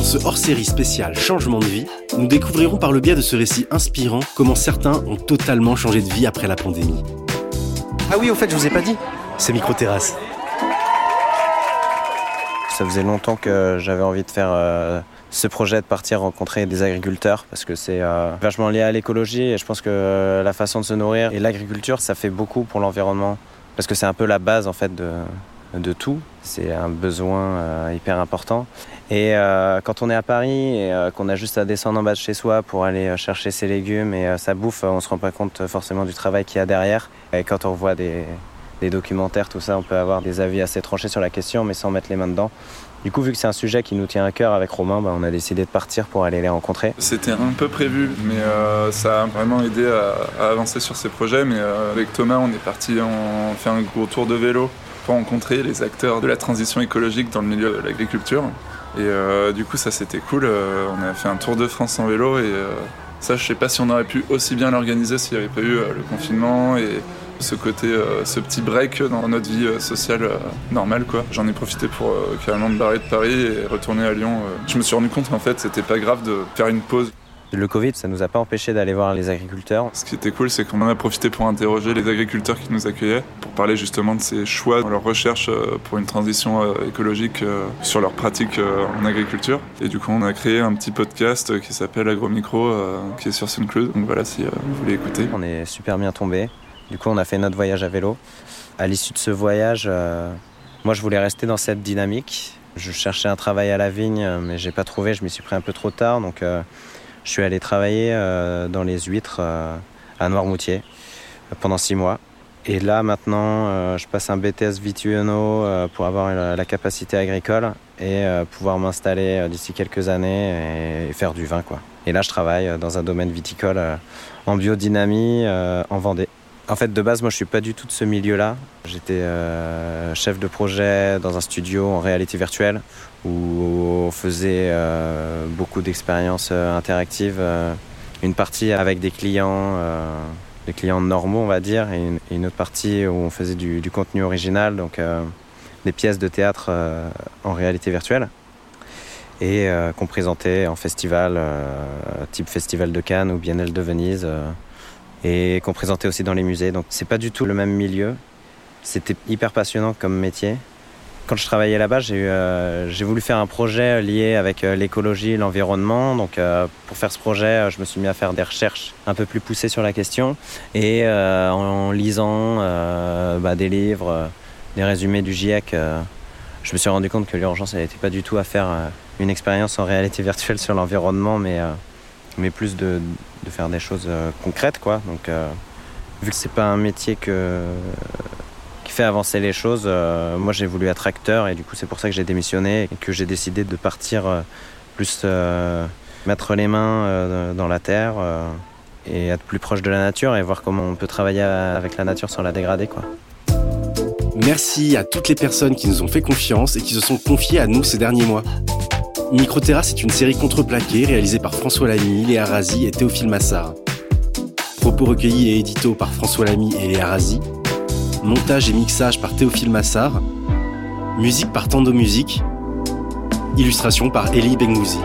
Dans ce hors-série spécial Changement de vie, nous découvrirons par le biais de ce récit inspirant comment certains ont totalement changé de vie après la pandémie. Ah oui, au fait, je vous ai pas dit, c'est micro-terrasse. Ça faisait longtemps que j'avais envie de faire euh, ce projet de partir rencontrer des agriculteurs parce que c'est euh, vachement lié à l'écologie et je pense que euh, la façon de se nourrir et l'agriculture ça fait beaucoup pour l'environnement parce que c'est un peu la base en fait de, de tout. C'est un besoin hyper important. Et quand on est à Paris et qu'on a juste à descendre en bas de chez soi pour aller chercher ses légumes et sa bouffe, on se rend pas compte forcément du travail qu'il y a derrière. Et quand on voit des, documentaires, tout ça, on peut avoir des avis assez tranchés sur la question, mais sans mettre les mains dedans. Du coup, vu que c'est un sujet qui nous tient à cœur avec Romain, bah, on a décidé de partir pour aller les rencontrer. C'était un peu prévu, mais euh, ça a vraiment aidé à, avancer sur ces projets. Mais euh, avec Thomas, on est parti, on fait un gros tour de vélo pour rencontrer les acteurs de la transition écologique dans le milieu de l'agriculture. Et euh, du coup, ça c'était cool. on a fait un tour de France en vélo et ça, je sais pas si on aurait pu aussi bien l'organiser s'il n'y avait pas eu le confinement et ce côté, euh, ce petit break dans notre vie euh, sociale euh, normale. quoi. J'en ai profité pour carrément me barrer de Paris et retourner à Lyon. Je me suis rendu compte qu'en fait, c'était pas grave de faire une pause. Le Covid, ça nous a pas empêché d'aller voir les agriculteurs. Ce qui était cool, c'est qu'on en a profité pour interroger les agriculteurs qui nous accueillaient, pour parler justement de ces choix dans leur recherche pour une transition écologique sur leurs pratiques en agriculture. Et du coup, on a créé un petit podcast qui s'appelle Agromicro, qui est sur SoundCloud. Donc voilà, si vous voulez écouter. On est super bien tombé. Du coup, on a fait notre voyage à vélo. À l'issue de ce voyage, euh, moi, je voulais rester dans cette dynamique. Je cherchais un travail à la vigne, mais j'ai pas trouvé. Je m'y suis pris un peu trop tard, donc euh, je suis allé travailler euh, dans les huîtres à Noirmoutier pendant six mois. Et là, maintenant, je passe un BTS Vitueno pour avoir la, capacité agricole et pouvoir m'installer d'ici quelques années et, faire du vin. Et là, je travaille dans un domaine viticole en biodynamie en Vendée. En fait, de base, moi, je suis pas du tout de ce milieu-là. J'étais euh, chef de projet dans un studio en réalité virtuelle où on faisait euh, beaucoup d'expériences euh, interactives. une partie avec des clients, des clients normaux, on va dire, et une, autre partie où on faisait du, du contenu original, donc des pièces de théâtre en réalité virtuelle et qu'on présentait en festival, type Festival de Cannes ou Biennale de Venise et qu'on présentait aussi dans les musées. Donc c'est pas du tout le même milieu. C'était hyper passionnant comme métier. Quand je travaillais là-bas, j'ai euh, voulu faire un projet lié avec euh, l'écologie, l'environnement. Donc euh, pour faire ce projet, je me suis mis à faire des recherches un peu plus poussées sur la question. Et en, lisant bah, des livres, des résumés du GIEC, je me suis rendu compte que l'urgence n'était pas du tout à faire une expérience en réalité virtuelle sur l'environnement, mais mais plus de, faire des choses euh, concrètes, quoi. Donc, euh, vu que c'est pas un métier qui fait avancer les choses, euh, moi j'ai voulu être acteur et du coup c'est pour ça que j'ai démissionné et que j'ai décidé de partir plus mettre les mains dans la terre et être plus proche de la nature et voir comment on peut travailler avec la nature sans la dégrader. Merci à toutes les personnes qui nous ont fait confiance et qui se sont confiées à nous ces derniers mois. Microterrasse est une série contreplaquée réalisée par François Lamy, Léa Razi et Théophile Massard. Propos recueillis et édito par François Lamy et Léa Razi. Montage et mixage par Théophile Massard. Musique par Tando Musique. Illustration par Elie Bengouzi.